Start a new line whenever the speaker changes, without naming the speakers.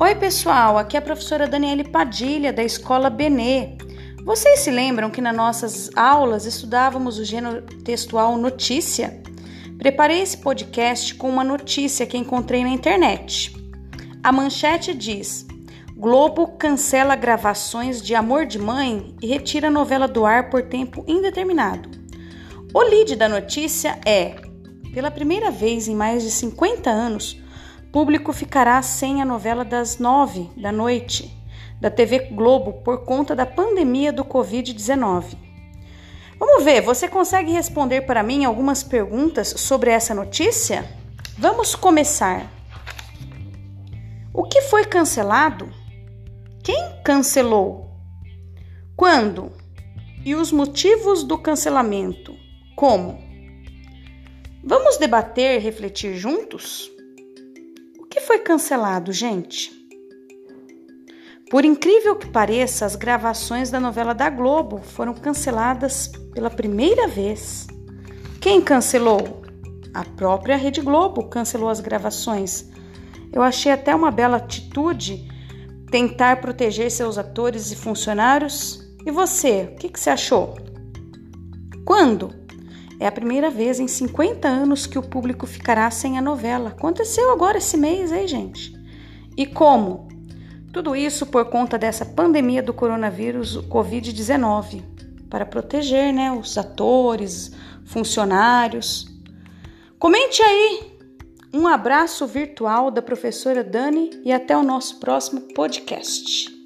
Oi, pessoal, aqui é a professora Daniele Padilha, da Escola Benê. Vocês se lembram que nas nossas aulas estudávamos o gênero textual notícia? Preparei esse podcast com uma notícia que encontrei na internet. A manchete diz: Globo cancela gravações de Amor de Mãe e retira a novela do ar por tempo indeterminado. O lead da notícia é: pela primeira vez em mais de 50 anos, público ficará sem a novela das nove da noite da TV Globo por conta da pandemia do Covid-19. Vamos ver, você consegue responder para mim algumas perguntas sobre essa notícia? Vamos começar. O que foi cancelado? Quem cancelou? Quando? E os motivos do cancelamento? Como? Vamos debater, refletir juntos? Foi cancelado, gente? Por incrível que pareça, as gravações da novela da Globo foram canceladas pela primeira vez. Quem cancelou? A própria Rede Globo cancelou as gravações. Eu achei até uma bela atitude tentar proteger seus atores e funcionários. E você, o que, que você achou? Quando? É a primeira vez em 50 anos que o público ficará sem a novela. Aconteceu agora esse mês, hein, gente? E como? Tudo isso por conta dessa pandemia do coronavírus Covid-19, para proteger né, os atores, funcionários. Comente aí. Um abraço virtual da professora Dani e até o nosso próximo podcast.